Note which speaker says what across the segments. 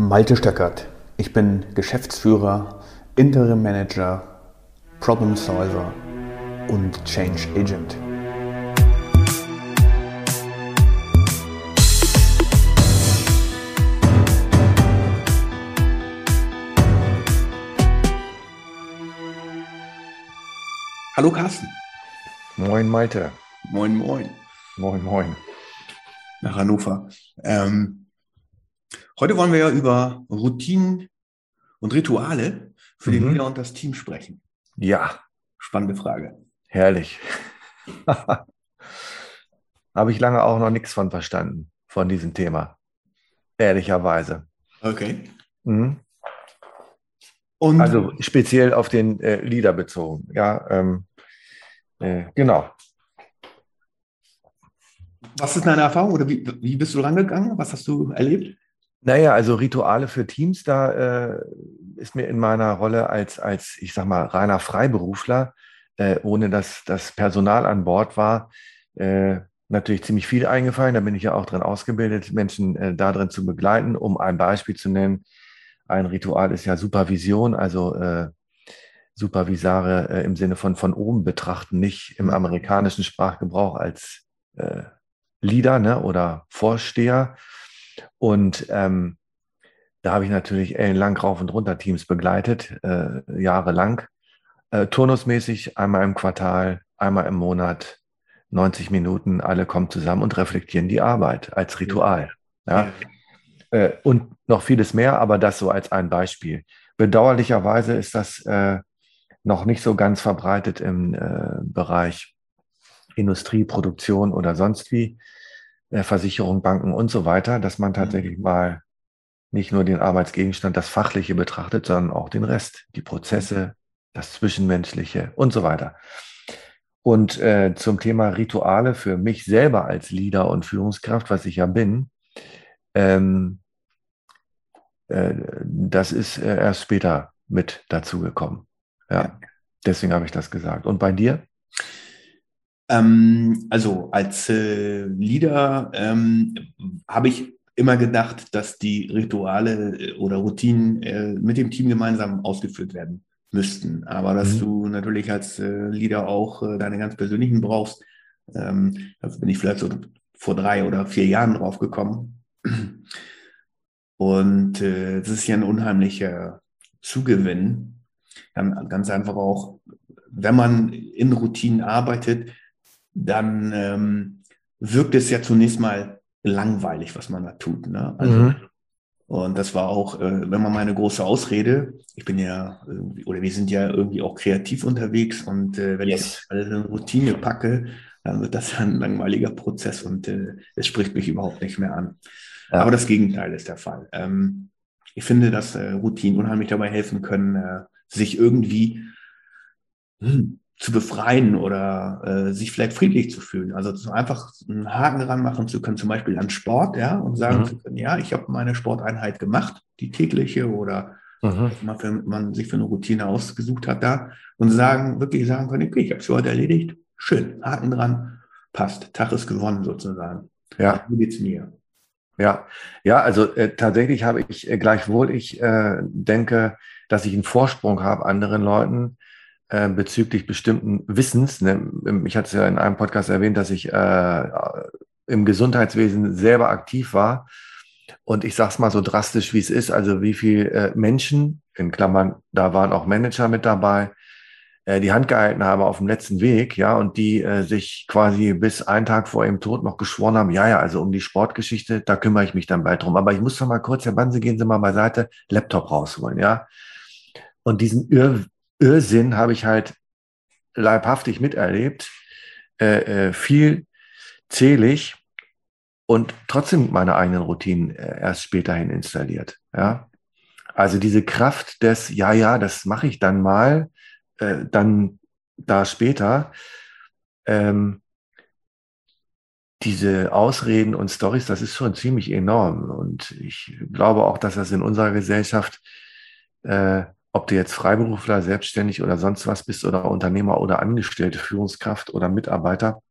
Speaker 1: Malte Stöckert. Ich bin Geschäftsführer, Interim Manager, Problem Solver und Change Agent. Hallo Carsten.
Speaker 2: Moin Malte.
Speaker 1: Moin, moin.
Speaker 2: Moin, moin.
Speaker 1: Nach Hannover. Ähm, Heute wollen wir ja über Routinen und Rituale für den mhm. Leader und das Team sprechen.
Speaker 2: Ja.
Speaker 1: Spannende Frage.
Speaker 2: Herrlich. Habe ich lange auch noch nichts von verstanden, von diesem Thema. Ehrlicherweise.
Speaker 1: Okay.
Speaker 2: Mhm. Und also speziell auf den äh, Leader bezogen. Ja, ähm, äh, genau.
Speaker 1: Was ist deine Erfahrung oder wie, wie bist du rangegangen? Was hast du erlebt?
Speaker 2: Naja, also Rituale für Teams, da äh, ist mir in meiner Rolle als, als, ich sag mal, reiner Freiberufler, äh, ohne dass das Personal an Bord war, äh, natürlich ziemlich viel eingefallen. Da bin ich ja auch drin ausgebildet, Menschen äh, da drin zu begleiten. Um ein Beispiel zu nennen, ein Ritual ist ja Supervision, also äh, Supervisare äh, im Sinne von von oben betrachten, nicht im amerikanischen Sprachgebrauch als äh, Leader ne, oder Vorsteher, und ähm, da habe ich natürlich ellenlang rauf und runter Teams begleitet, äh, jahrelang. Äh, turnusmäßig einmal im Quartal, einmal im Monat, 90 Minuten, alle kommen zusammen und reflektieren die Arbeit als Ritual. Ja. ja. Äh, und noch vieles mehr, aber das so als ein Beispiel. Bedauerlicherweise ist das äh, noch nicht so ganz verbreitet im äh, Bereich Industrie, Produktion oder sonst wie. Versicherung, Banken und so weiter, dass man mhm. tatsächlich mal nicht nur den Arbeitsgegenstand, das Fachliche betrachtet, sondern auch den Rest, die Prozesse, das Zwischenmenschliche und so weiter. Und äh, zum Thema Rituale für mich selber als Leader und Führungskraft, was ich ja bin, ähm, äh, das ist äh, erst später mit dazugekommen. Ja, deswegen habe ich das gesagt. Und bei dir?
Speaker 1: Ähm, also als äh, Leader ähm, habe ich immer gedacht, dass die Rituale äh, oder Routinen äh, mit dem Team gemeinsam ausgeführt werden müssten. Aber dass mhm. du natürlich als äh, Leader auch äh, deine ganz persönlichen brauchst, ähm, da bin ich vielleicht so vor drei oder vier Jahren drauf gekommen. Und äh, das ist ja ein unheimlicher Zugewinn. Dann ganz einfach auch, wenn man in Routinen arbeitet, dann ähm, wirkt es ja zunächst mal langweilig, was man da tut. Ne? Also, mhm. Und das war auch, äh, wenn man meine große Ausrede, ich bin ja, oder wir sind ja irgendwie auch kreativ unterwegs und äh, wenn yes. ich alles in Routine packe, dann wird das ein langweiliger Prozess und äh, es spricht mich überhaupt nicht mehr an. Ja. Aber das Gegenteil ist der Fall. Ähm, ich finde, dass äh, Routinen unheimlich dabei helfen können, äh, sich irgendwie hm, zu befreien oder äh, sich vielleicht friedlich zu fühlen. Also so einfach einen Haken ranmachen zu können, zum Beispiel an Sport, ja, und sagen mhm. zu können, ja, ich habe meine Sporteinheit gemacht, die tägliche oder mhm. man, für, man sich für eine Routine ausgesucht hat da und sagen, wirklich sagen können, okay, ich habe es heute erledigt, schön, Haken dran, passt, Tag ist gewonnen sozusagen.
Speaker 2: Ja.
Speaker 1: Wie geht's mir?
Speaker 2: Ja, ja, also äh, tatsächlich habe ich äh, gleichwohl, ich äh, denke, dass ich einen Vorsprung habe anderen Leuten, äh, bezüglich bestimmten Wissens. Ne? Ich hatte es ja in einem Podcast erwähnt, dass ich äh, im Gesundheitswesen selber aktiv war. Und ich sage es mal so drastisch, wie es ist. Also wie viele äh, Menschen, in Klammern, da waren auch Manager mit dabei, äh, die Hand gehalten haben auf dem letzten Weg, ja, und die äh, sich quasi bis einen Tag vor ihrem Tod noch geschworen haben, ja, ja, also um die Sportgeschichte, da kümmere ich mich dann bald drum. Aber ich muss doch mal kurz, Herr Banse, gehen Sie mal beiseite, Laptop rausholen, ja. Und diesen Irr Irrsinn habe ich halt leibhaftig miterlebt, äh, äh, viel zählig und trotzdem meine eigenen Routinen äh, erst späterhin installiert. Ja, also diese Kraft des, ja, ja, das mache ich dann mal, äh, dann da später. Ähm, diese Ausreden und Stories, das ist schon ziemlich enorm. Und ich glaube auch, dass das in unserer Gesellschaft äh, ob du jetzt Freiberufler, selbstständig oder sonst was bist oder Unternehmer oder Angestellte, Führungskraft oder Mitarbeiter,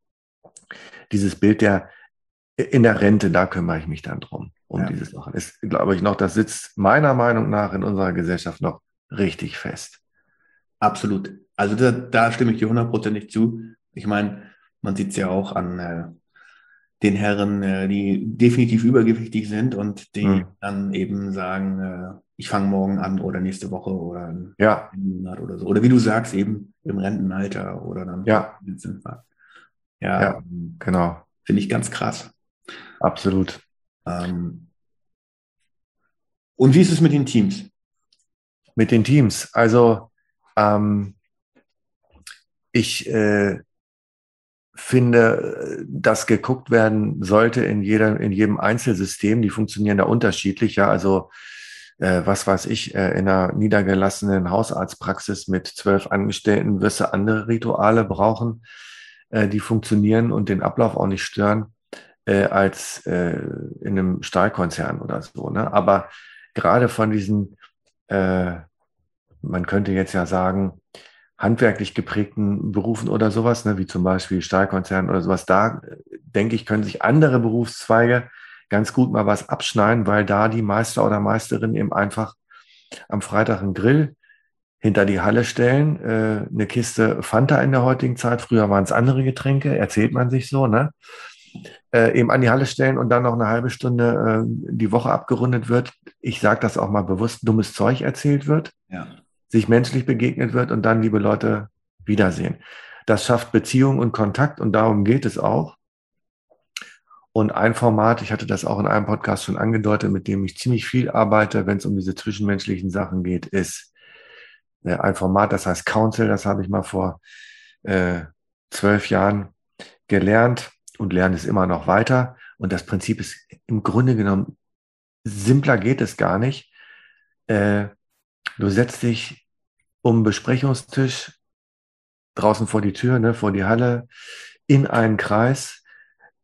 Speaker 2: dieses Bild der in der Rente, da kümmere ich mich dann drum, um ja. diese Sachen. Ist, glaube ich, noch, das sitzt meiner Meinung nach in unserer Gesellschaft noch richtig fest.
Speaker 1: Absolut. Also da, da stimme ich dir hundertprozentig zu. Ich meine, man sieht es ja auch an äh, den Herren, äh, die definitiv übergewichtig sind und die hm. dann eben sagen, äh, ich fange morgen an oder nächste Woche oder
Speaker 2: ja.
Speaker 1: Monat oder so. Oder wie du sagst, eben im Rentenalter oder dann.
Speaker 2: Ja.
Speaker 1: Ja, ja genau. Finde ich ganz krass.
Speaker 2: Absolut.
Speaker 1: Ähm, und wie ist es mit den Teams?
Speaker 2: Mit den Teams. Also ähm, ich äh, finde, dass geguckt werden sollte in, jeder, in jedem Einzelsystem. Die funktionieren da unterschiedlich. Ja, also äh, was weiß ich, äh, in einer niedergelassenen Hausarztpraxis mit zwölf Angestellten wirst du andere Rituale brauchen, äh, die funktionieren und den Ablauf auch nicht stören, äh, als äh, in einem Stahlkonzern oder so. Ne? Aber gerade von diesen, man könnte jetzt ja sagen, handwerklich geprägten Berufen oder sowas, ne, wie zum Beispiel Stahlkonzern oder sowas, da denke ich, können sich andere Berufszweige ganz gut mal was abschneiden, weil da die Meister oder Meisterin eben einfach am Freitag einen Grill hinter die Halle stellen, äh, eine Kiste Fanta in der heutigen Zeit, früher waren es andere Getränke, erzählt man sich so, ne? Äh, eben an die Halle stellen und dann noch eine halbe Stunde äh, die Woche abgerundet wird. Ich sage das auch mal bewusst, dummes Zeug erzählt wird,
Speaker 1: ja.
Speaker 2: sich menschlich begegnet wird und dann, liebe Leute, wiedersehen. Das schafft Beziehung und Kontakt und darum geht es auch. Und ein Format, ich hatte das auch in einem Podcast schon angedeutet, mit dem ich ziemlich viel arbeite, wenn es um diese zwischenmenschlichen Sachen geht, ist äh, ein Format, das heißt Council. Das habe ich mal vor äh, zwölf Jahren gelernt und lerne es immer noch weiter. Und das Prinzip ist im Grunde genommen, simpler geht es gar nicht. Äh, du setzt dich um Besprechungstisch draußen vor die Tür, ne, vor die Halle, in einen Kreis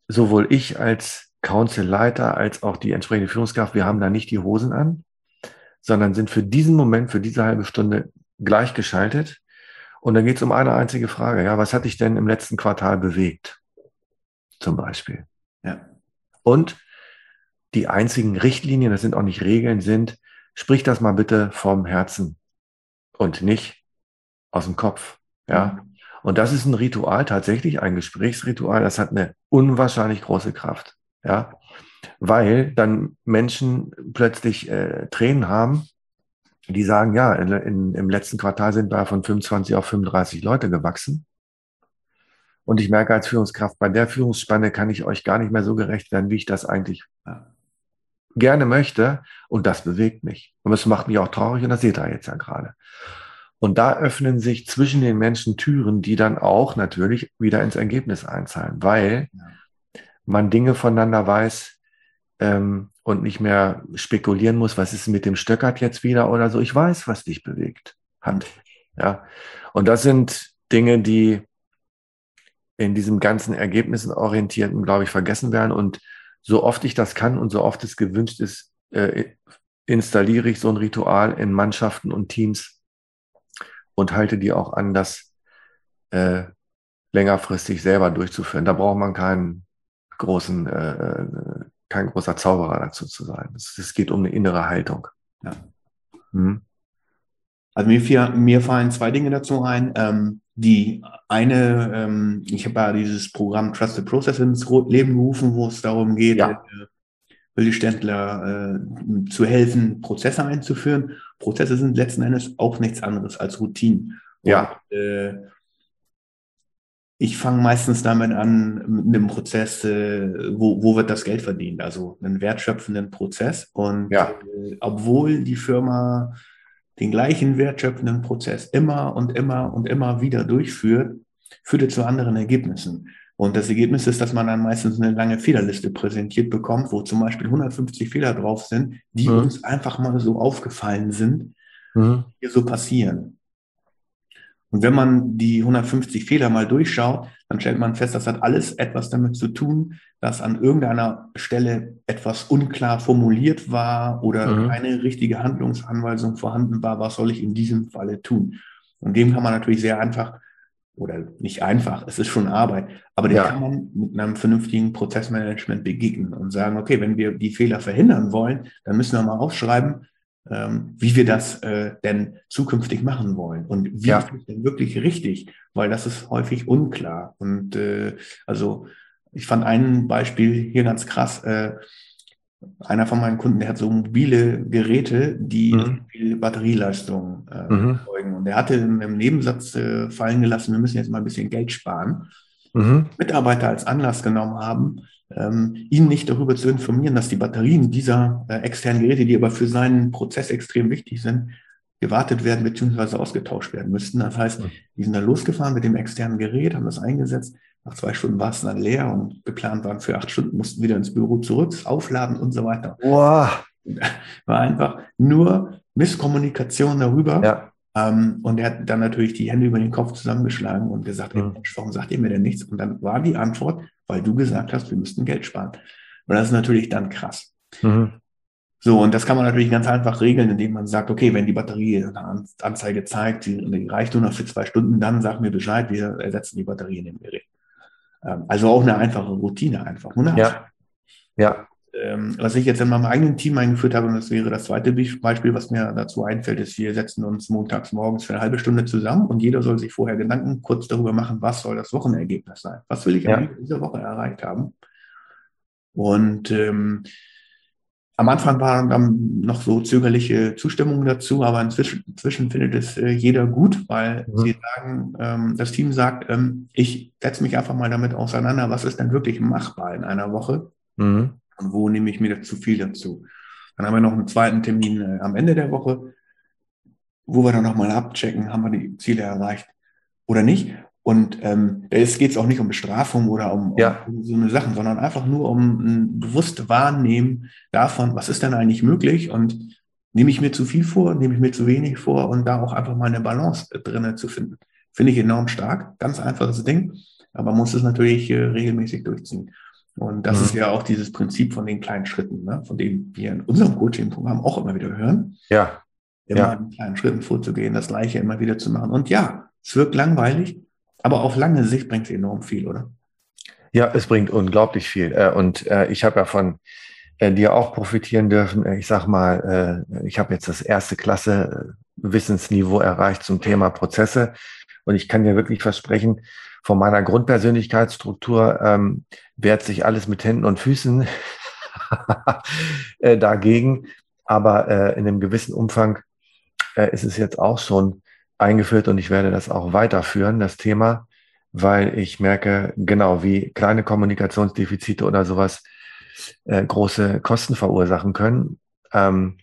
Speaker 2: sowohl ich als Council-Leiter als auch die entsprechende Führungskraft, wir haben da nicht die Hosen an, sondern sind für diesen Moment, für diese halbe Stunde gleichgeschaltet. Und dann geht es um eine einzige Frage. Ja, was hat dich denn im letzten Quartal bewegt? Zum Beispiel.
Speaker 1: Ja.
Speaker 2: Und die einzigen Richtlinien, das sind auch nicht Regeln, sind, sprich das mal bitte vom Herzen und nicht aus dem Kopf. Ja. Und das ist ein Ritual, tatsächlich ein Gesprächsritual, das hat eine unwahrscheinlich große Kraft. Ja, weil dann Menschen plötzlich äh, Tränen haben, die sagen, ja, in, in, im letzten Quartal sind wir von 25 auf 35 Leute gewachsen. Und ich merke als Führungskraft, bei der Führungsspanne kann ich euch gar nicht mehr so gerecht werden, wie ich das eigentlich gerne möchte. Und das bewegt mich. Und das macht mich auch traurig und das seht ihr jetzt ja gerade. Und da öffnen sich zwischen den Menschen Türen, die dann auch natürlich wieder ins Ergebnis einzahlen, weil man Dinge voneinander weiß ähm, und nicht mehr spekulieren muss, was ist mit dem Stöckert jetzt wieder oder so. Ich weiß, was dich bewegt hat. Ja. Und das sind Dinge, die in diesem ganzen Ergebnisenorientierten, glaube ich, vergessen werden. Und so oft ich das kann und so oft es gewünscht ist, äh, installiere ich so ein Ritual in Mannschaften und Teams, und halte die auch an, das äh, längerfristig selber durchzuführen. Da braucht man keinen großen, äh, äh kein großer Zauberer dazu zu sein. Es, es geht um eine innere Haltung. Ja.
Speaker 1: Hm. Also mir, mir fallen zwei Dinge dazu ein. Ähm, die eine, ähm, ich habe ja dieses Programm Trusted Process ins Leben gerufen, wo es darum geht, ja. äh, Mittelständler äh, zu helfen, Prozesse einzuführen. Prozesse sind letzten Endes auch nichts anderes als Routinen.
Speaker 2: Ja.
Speaker 1: Und, äh, ich fange meistens damit an, mit einem Prozess, äh, wo, wo wird das Geld verdient? Also einen wertschöpfenden Prozess. Und
Speaker 2: ja.
Speaker 1: äh, obwohl die Firma den gleichen wertschöpfenden Prozess immer und immer und immer wieder durchführt, führt er zu anderen Ergebnissen. Und das Ergebnis ist, dass man dann meistens eine lange Fehlerliste präsentiert bekommt, wo zum Beispiel 150 Fehler drauf sind, die mhm. uns einfach mal so aufgefallen sind, mhm. die so passieren. Und wenn man die 150 Fehler mal durchschaut, dann stellt man fest, das hat alles etwas damit zu tun, dass an irgendeiner Stelle etwas unklar formuliert war oder mhm. keine richtige Handlungsanweisung vorhanden war, was soll ich in diesem Falle tun. Und dem kann man natürlich sehr einfach oder nicht einfach, es ist schon Arbeit, aber den ja. kann man mit einem vernünftigen Prozessmanagement begegnen und sagen, okay, wenn wir die Fehler verhindern wollen, dann müssen wir mal aufschreiben, ähm, wie wir das äh, denn zukünftig machen wollen und wie ja. ist denn wirklich richtig, weil das ist häufig unklar. Und äh, also ich fand ein Beispiel hier ganz krass. Äh, einer von meinen Kunden, der hat so mobile Geräte, die mhm. viel Batterieleistung äh, mhm. erzeugen. Und der hatte im, im Nebensatz äh, fallen gelassen, wir müssen jetzt mal ein bisschen Geld sparen. Mhm. Mitarbeiter als Anlass genommen haben, ähm, ihn nicht darüber zu informieren, dass die Batterien dieser äh, externen Geräte, die aber für seinen Prozess extrem wichtig sind, gewartet werden bzw. ausgetauscht werden müssten. Das heißt, mhm. die sind dann losgefahren mit dem externen Gerät, haben das eingesetzt. Nach zwei Stunden war es dann leer und geplant waren für acht Stunden, mussten wieder ins Büro zurück, aufladen und so weiter.
Speaker 2: Wow.
Speaker 1: War einfach nur Misskommunikation darüber. Ja. Ähm, und er hat dann natürlich die Hände über den Kopf zusammengeschlagen und gesagt, mhm. Mensch, warum sagt ihr mir denn nichts? Und dann war die Antwort, weil du gesagt hast, wir müssten Geld sparen. Und das ist natürlich dann krass. Mhm. So, und das kann man natürlich ganz einfach regeln, indem man sagt, okay, wenn die Batterie eine Anzeige zeigt, die, die reicht nur noch für zwei Stunden, dann sag mir Bescheid, wir ersetzen die Batterie in dem Gerät. Ähm, also auch eine einfache Routine einfach.
Speaker 2: Ja. ja.
Speaker 1: Ähm, was ich jetzt in meinem eigenen Team eingeführt habe, und das wäre das zweite Beispiel, was mir dazu einfällt, ist, wir setzen uns montags morgens für eine halbe Stunde zusammen und jeder soll sich vorher Gedanken kurz darüber machen, was soll das Wochenergebnis sein? Was will ich ja. in dieser Woche erreicht haben? Und ähm, am Anfang waren dann noch so zögerliche Zustimmungen dazu, aber inzwischen, inzwischen findet es äh, jeder gut, weil mhm. sie sagen, ähm, das Team sagt, ähm, ich setze mich einfach mal damit auseinander, was ist denn wirklich machbar in einer Woche mhm. und wo nehme ich mir zu viel dazu. Dann haben wir noch einen zweiten Termin äh, am Ende der Woche, wo wir dann nochmal abchecken, haben wir die Ziele erreicht oder nicht. Und ähm, es geht auch nicht um Bestrafung oder um, ja. um, so eine Sachen, sondern einfach nur um ein bewusst Wahrnehmen davon, was ist denn eigentlich möglich und nehme ich mir zu viel vor, nehme ich mir zu wenig vor und da auch einfach mal eine Balance drinnen zu finden. Finde ich enorm stark, ganz einfaches Ding, aber muss es natürlich äh, regelmäßig durchziehen. Und das mhm. ist ja auch dieses Prinzip von den kleinen Schritten, ne, von dem wir in unserem Coaching-Programm auch immer wieder hören.
Speaker 2: Ja.
Speaker 1: Immer ja. in kleinen Schritten vorzugehen, das Gleiche immer wieder zu machen. Und ja, es wirkt langweilig, aber auf lange Sicht bringt es enorm viel, oder?
Speaker 2: Ja, es bringt unglaublich viel. Äh, und äh, ich habe ja von äh, dir auch profitieren dürfen. Ich sag mal, ich habe jetzt das erste Klasse Wissensniveau erreicht zum Thema Prozesse. Und ich kann dir wirklich versprechen, von meiner Grundpersönlichkeitsstruktur ähm, wehrt sich alles mit Händen und Füßen dagegen. Aber äh, in einem gewissen Umfang äh, ist es jetzt auch schon eingeführt und ich werde das auch weiterführen, das Thema, weil ich merke, genau wie kleine Kommunikationsdefizite oder sowas äh, große Kosten verursachen können. Ähm,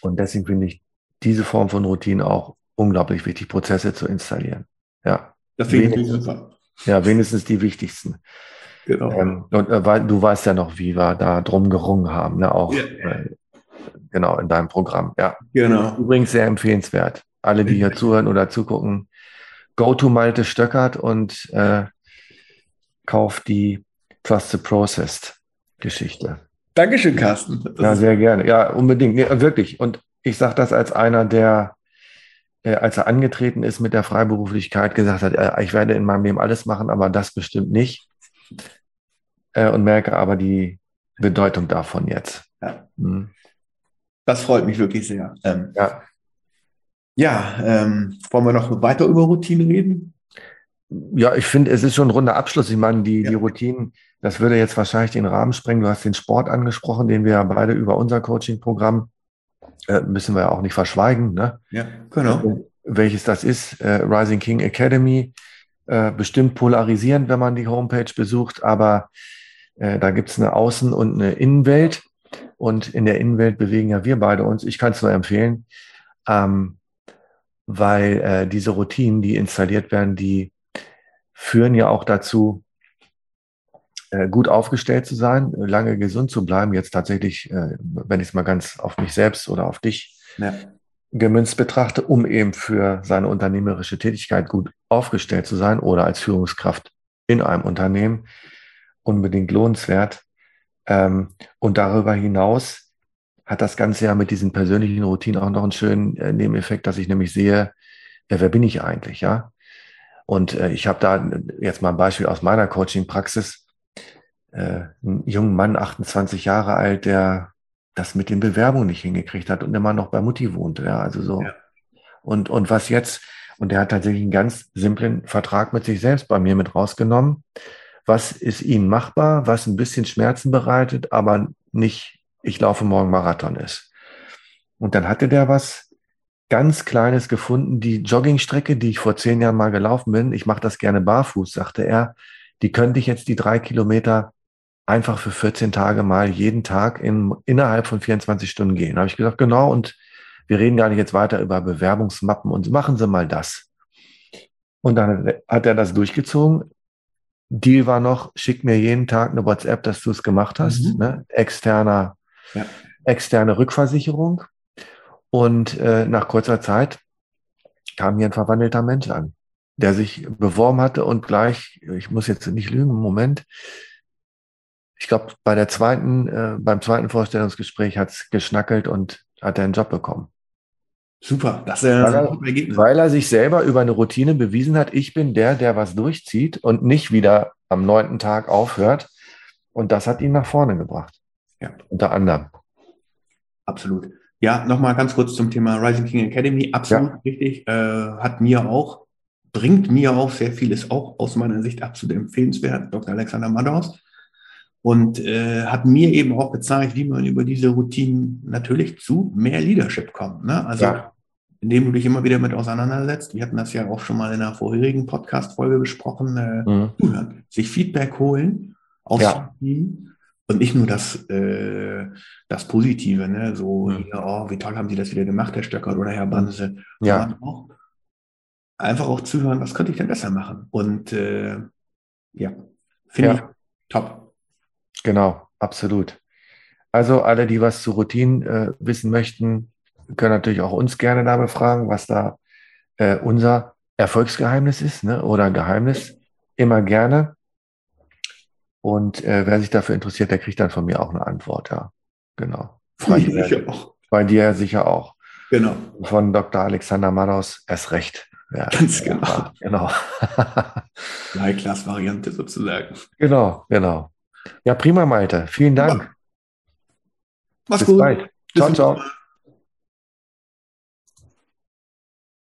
Speaker 2: und deswegen finde ich diese Form von Routine auch unglaublich wichtig, Prozesse zu installieren. Ja.
Speaker 1: Das finde ich super.
Speaker 2: Ja, wenigstens die wichtigsten. Genau. Ähm, und äh, weil, du weißt ja noch, wie wir da drum gerungen haben, ne? auch ja. äh, genau in deinem Programm. Ja.
Speaker 1: Genau.
Speaker 2: Übrigens sehr empfehlenswert alle, die hier zuhören oder zugucken, go to Malte Stöckert und äh, kauft die Trust the Processed Geschichte.
Speaker 1: Dankeschön, Carsten.
Speaker 2: Das ja, sehr gerne. Ja, unbedingt. Nee, wirklich. Und ich sage das als einer, der, äh, als er angetreten ist mit der Freiberuflichkeit, gesagt hat, äh, ich werde in meinem Leben alles machen, aber das bestimmt nicht. Äh, und merke aber die Bedeutung davon jetzt.
Speaker 1: Ja. Hm. Das freut mich wirklich sehr. Ähm, ja. Ja, ähm, wollen wir noch weiter über Routinen reden?
Speaker 2: Ja, ich finde, es ist schon ein runder Abschluss. Ich meine, die, ja. die Routinen, das würde jetzt wahrscheinlich den Rahmen sprengen. Du hast den Sport angesprochen, den wir ja beide über unser Coaching-Programm äh, müssen wir ja auch nicht verschweigen. Ne?
Speaker 1: Ja, genau.
Speaker 2: Welches das ist, äh, Rising King Academy, äh, bestimmt polarisierend, wenn man die Homepage besucht, aber äh, da gibt es eine Außen- und eine Innenwelt. Und in der Innenwelt bewegen ja wir beide uns. Ich kann es nur empfehlen. Ähm, weil äh, diese Routinen, die installiert werden, die führen ja auch dazu, äh, gut aufgestellt zu sein, lange gesund zu bleiben. Jetzt tatsächlich, äh, wenn ich es mal ganz auf mich selbst oder auf dich ja. gemünzt betrachte, um eben für seine unternehmerische Tätigkeit gut aufgestellt zu sein oder als Führungskraft in einem Unternehmen unbedingt lohnenswert. Ähm, und darüber hinaus hat das Ganze ja mit diesen persönlichen Routinen auch noch einen schönen äh, Nebeneffekt, dass ich nämlich sehe, äh, wer bin ich eigentlich, ja? Und äh, ich habe da jetzt mal ein Beispiel aus meiner Coaching-Praxis. Äh, einen jungen Mann, 28 Jahre alt, der das mit den Bewerbungen nicht hingekriegt hat und immer noch bei Mutti wohnt. Ja, also so. Ja. Und, und was jetzt, und der hat tatsächlich einen ganz simplen Vertrag mit sich selbst bei mir mit rausgenommen. Was ist ihm machbar, was ein bisschen Schmerzen bereitet, aber nicht, ich laufe morgen Marathon ist. Und dann hatte der was ganz Kleines gefunden, die Joggingstrecke, die ich vor zehn Jahren mal gelaufen bin. Ich mache das gerne barfuß, sagte er. Die könnte ich jetzt die drei Kilometer einfach für 14 Tage mal jeden Tag in, innerhalb von 24 Stunden gehen. Da habe ich gesagt, genau, und wir reden gar nicht jetzt weiter über Bewerbungsmappen und machen Sie mal das. Und dann hat er das durchgezogen. Deal war noch, schick mir jeden Tag eine WhatsApp, dass du es gemacht hast. Mhm. Ne? Externer, ja. Externe Rückversicherung. Und äh, nach kurzer Zeit kam hier ein verwandelter Mensch an, der sich beworben hatte und gleich, ich muss jetzt nicht lügen, Moment, ich glaube, bei der zweiten, äh, beim zweiten Vorstellungsgespräch hat es geschnackelt und hat er einen Job bekommen.
Speaker 1: Super,
Speaker 2: das ist ja ein super Ergebnis. Weil er sich selber über eine Routine bewiesen hat, ich bin der, der was durchzieht und nicht wieder am neunten Tag aufhört. Und das hat ihn nach vorne gebracht. Ja. Unter anderem.
Speaker 1: Absolut. Ja, nochmal ganz kurz zum Thema Rising King Academy. Absolut ja. richtig. Äh, hat mir auch, bringt mir auch sehr vieles auch aus meiner Sicht absolut empfehlenswert. Dr. Alexander Madaus. Und äh, hat mir eben auch gezeigt, wie man über diese Routinen natürlich zu mehr Leadership kommt. Ne? Also ja indem du dich immer wieder mit auseinandersetzt. Wir hatten das ja auch schon mal in einer vorherigen Podcast-Folge besprochen. Äh, mhm. Zuhören, sich Feedback holen aus ja. Team und nicht nur das, äh, das Positive, ne? so, mhm. oh, wie toll haben Sie das wieder gemacht, Herr Stöckert oder Herr Banse. Ja. Auch, einfach auch zuhören, was könnte ich denn besser machen? Und äh, ja, finde ja. ich top.
Speaker 2: Genau, absolut. Also alle, die was zu Routinen äh, wissen möchten, können natürlich auch uns gerne da befragen, was da äh, unser Erfolgsgeheimnis ist ne? oder Geheimnis. Immer gerne. Und äh, wer sich dafür interessiert, der kriegt dann von mir auch eine Antwort. Ja, genau. Bei dir, sicher auch. bei dir sicher auch. Genau. Von Dr. Alexander Manaus erst recht.
Speaker 1: Ja, Ganz genau. Ja, genau. High-Class-Variante sozusagen.
Speaker 2: Genau, genau. Ja, prima, Malte. Vielen Dank.
Speaker 1: Mach's Bis gut. Bald.
Speaker 2: Ciao, ciao.